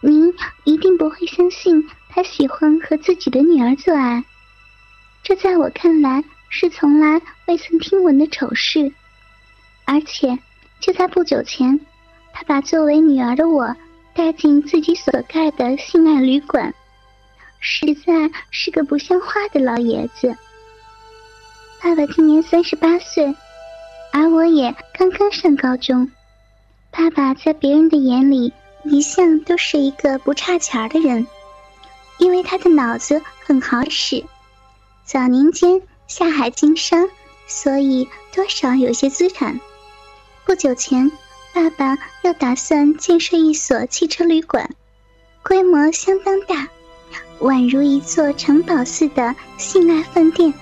您一定不会相信。他喜欢和自己的女儿做爱，这在我看来是从来未曾听闻的丑事。而且就在不久前，他把作为女儿的我带进自己所盖的性爱旅馆，实在是个不像话的老爷子。爸爸今年三十八岁，而我也刚刚上高中。爸爸在别人的眼里一向都是一个不差钱的人。因为他的脑子很好使，早年间下海经商，所以多少有些资产。不久前，爸爸又打算建设一所汽车旅馆，规模相当大，宛如一座城堡似的性爱饭店。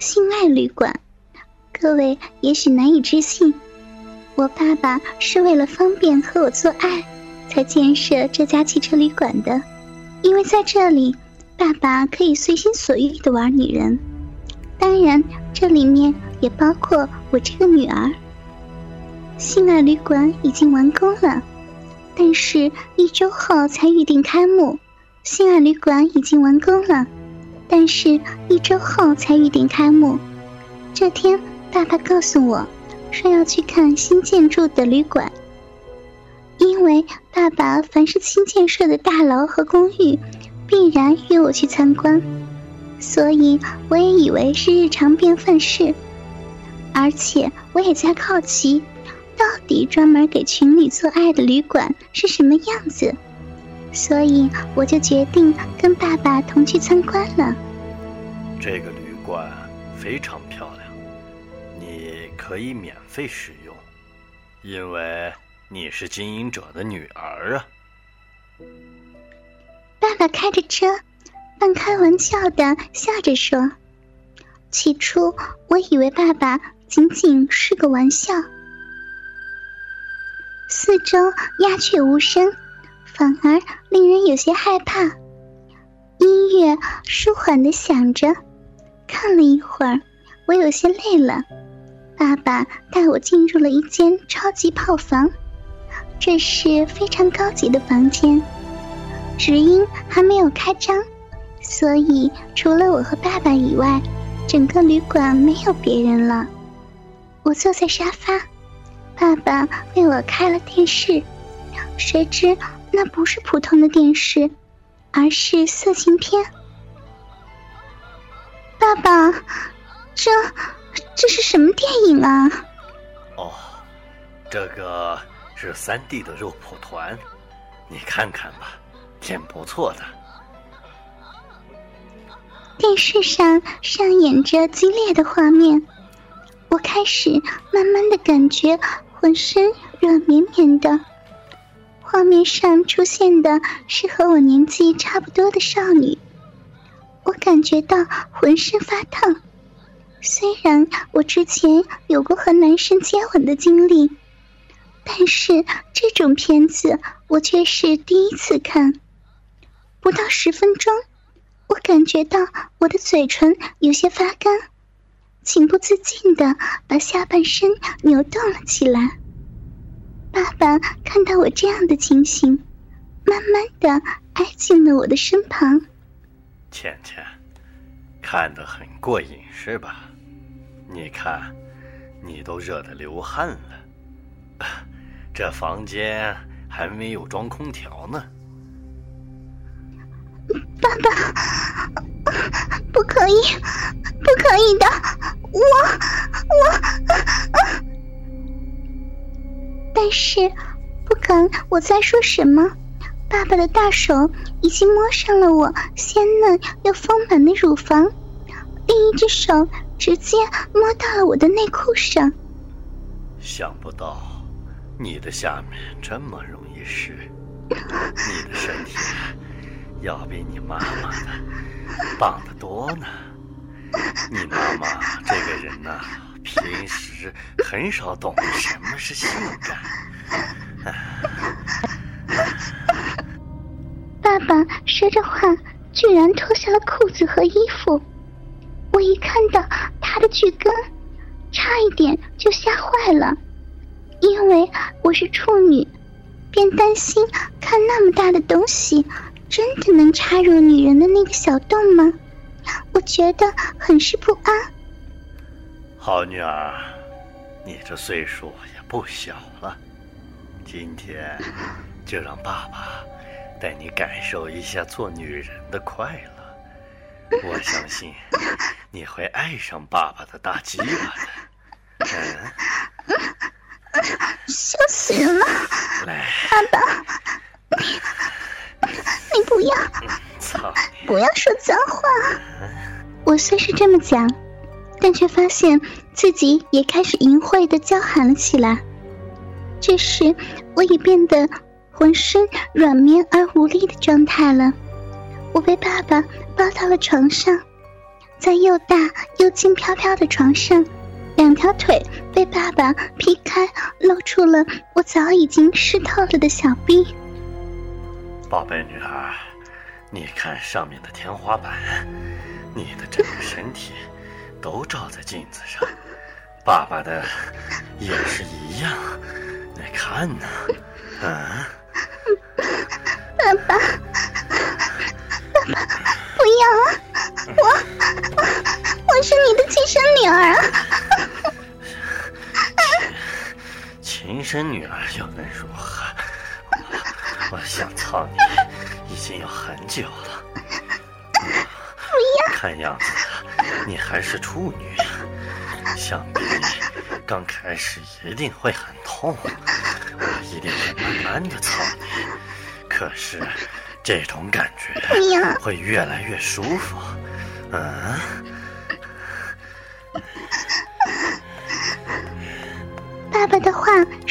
性爱旅馆，各位也许难以置信，我爸爸是为了方便和我做爱，才建设这家汽车旅馆的。因为在这里，爸爸可以随心所欲的玩女人，当然这里面也包括我这个女儿。性爱旅馆已经完工了，但是一周后才预定开幕。性爱旅馆已经完工了，但是一周后才预定开幕。这天，爸爸告诉我，说要去看新建筑的旅馆。因为爸爸凡是新建设的大楼和公寓，必然约我去参观，所以我也以为是日常便饭事。而且我也在好奇，到底专门给情侣做爱的旅馆是什么样子，所以我就决定跟爸爸同去参观了。这个旅馆非常漂亮，你可以免费使用，因为。你是经营者的女儿啊！爸爸开着车，半开玩笑的笑着说：“起初我以为爸爸仅仅是个玩笑。”四周鸦雀无声，反而令人有些害怕。音乐舒缓的响着，看了一会儿，我有些累了。爸爸带我进入了一间超级炮房。这是非常高级的房间，只因还没有开张，所以除了我和爸爸以外，整个旅馆没有别人了。我坐在沙发，爸爸为我开了电视，谁知那不是普通的电视，而是色情片。爸爸，这这是什么电影啊？哦，这个。是三 D 的肉蒲团，你看看吧，挺不错的。电视上上演着激烈的画面，我开始慢慢的感觉浑身软绵绵的。画面上出现的是和我年纪差不多的少女，我感觉到浑身发烫。虽然我之前有过和男生接吻的经历。但是这种片子我却是第一次看。不到十分钟，我感觉到我的嘴唇有些发干，情不自禁的把下半身扭动了起来。爸爸看到我这样的情形，慢慢的挨近了我的身旁。倩倩，看得很过瘾是吧？你看，你都热得流汗了。这房间还没有装空调呢。爸爸，不可以，不可以的，我我……但是，不管我在说什么，爸爸的大手已经摸上了我鲜嫩又丰满的乳房，另一只手直接摸到了我的内裤上。想不到。你的下面这么容易湿，你的身体要比你妈妈的棒得多呢。你妈妈这个人呢，平时很少懂什么是性感。爸爸说着话，居然脱下了裤子和衣服。我一看到他的巨根，差一点就吓坏了，因为我是处女，便担心看那么大的东西，真的能插入女人的那个小洞吗？我觉得很是不安。好女儿，你这岁数也不小了，今天就让爸爸带你感受一下做女人的快乐。我相信你会爱上爸爸的大鸡巴的。嗯，笑死人了！来，爸爸，你你不要，操！不要说脏话。我虽是这么讲，但却发现自己也开始淫秽的叫喊了起来。这时，我已变得浑身软绵而无力的状态了。我被爸爸抱到了床上，在又大又轻飘飘的床上，两条腿被爸爸劈开，露出了我早已经湿透了的小臂。宝贝女儿，你看上面的天花板，你的整个身体都照在镜子上，爸爸的也是一样。你看呢？啊？爸爸，爸爸，不要啊！我是你的亲生女儿啊！亲生女儿又能如何？我我想操你已经有很久了。不要！看样子你还是处女，想必刚开始一定会很痛，我一定会慢慢的操你。可是这种感觉！会越来越舒服。嗯，爸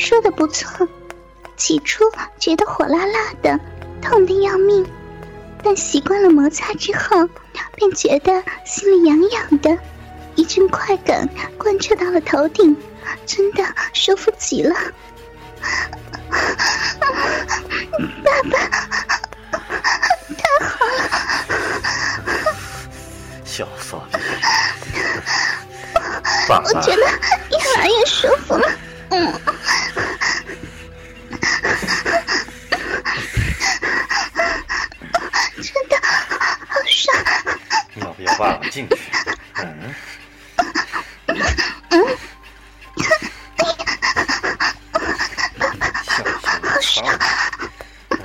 说的不错，起初觉得火辣辣的，痛得要命，但习惯了摩擦之后，便觉得心里痒痒的，一阵快感贯彻到了头顶，真的舒服极了。爸爸，太好了，小骚逼，爸爸我觉得越来越舒服了。进去？嗯，小小的操你。嗯，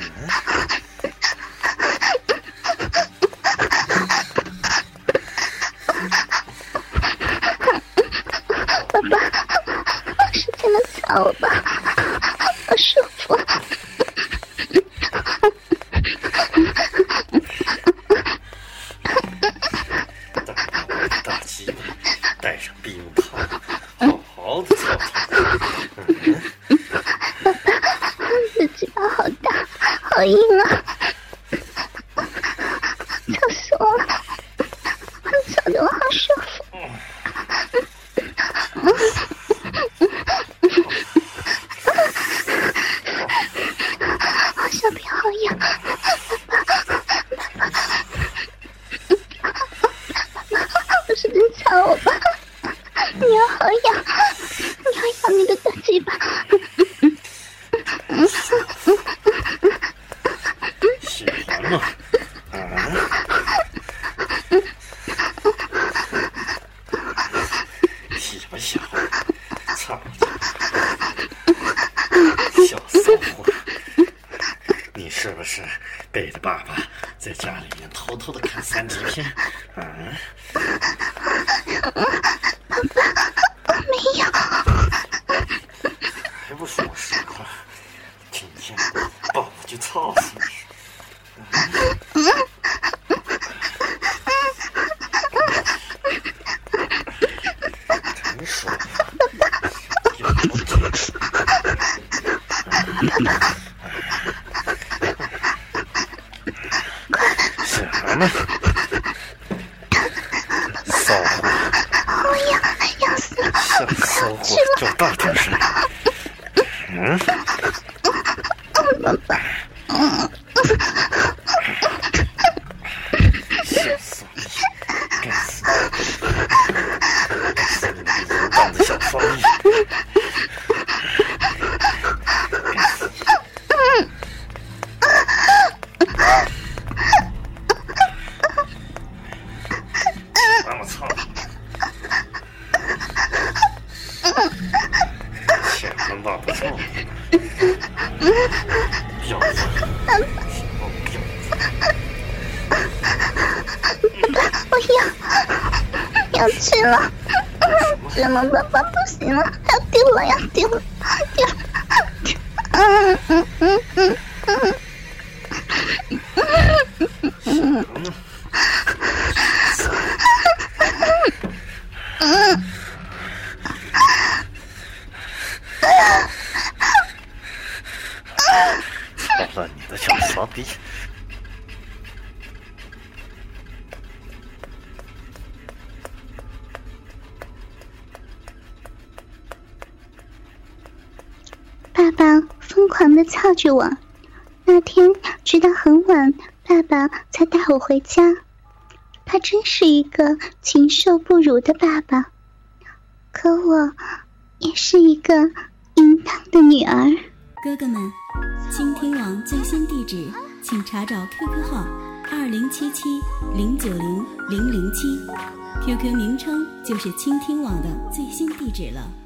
爸爸，使劲的操我吧，好舒服。带上我的大鸡巴，带上避孕套，好好的操操。嗯，你的嘴巴好大，好硬啊！操死我了，操得我好舒服。好小屁好痒，使劲操我吧！你要好痒，你要痒你的大鸡巴。吗？啊？喜不喜欢？操！小骚货，你是不是背着爸爸在家里面偷偷的看三级片？啊？没有，还不说实话？今天爸爸就操死你！真爽！有多紧？呢？骚货！我要要死了！像 骚货叫大点声！要去了，去了，爸爸不行了，要丢了，要丢了，丢了，嗯嗯嗯嗯嗯。嗯操了你的小骚逼！爸疯狂的操着我，那天直到很晚，爸爸才带我回家。他真是一个禽兽不如的爸爸，可我也是一个淫荡的女儿。哥哥们，倾听网最新地址，请查找 QQ 号二零七七零九零零零七，QQ 名称就是倾听网的最新地址了。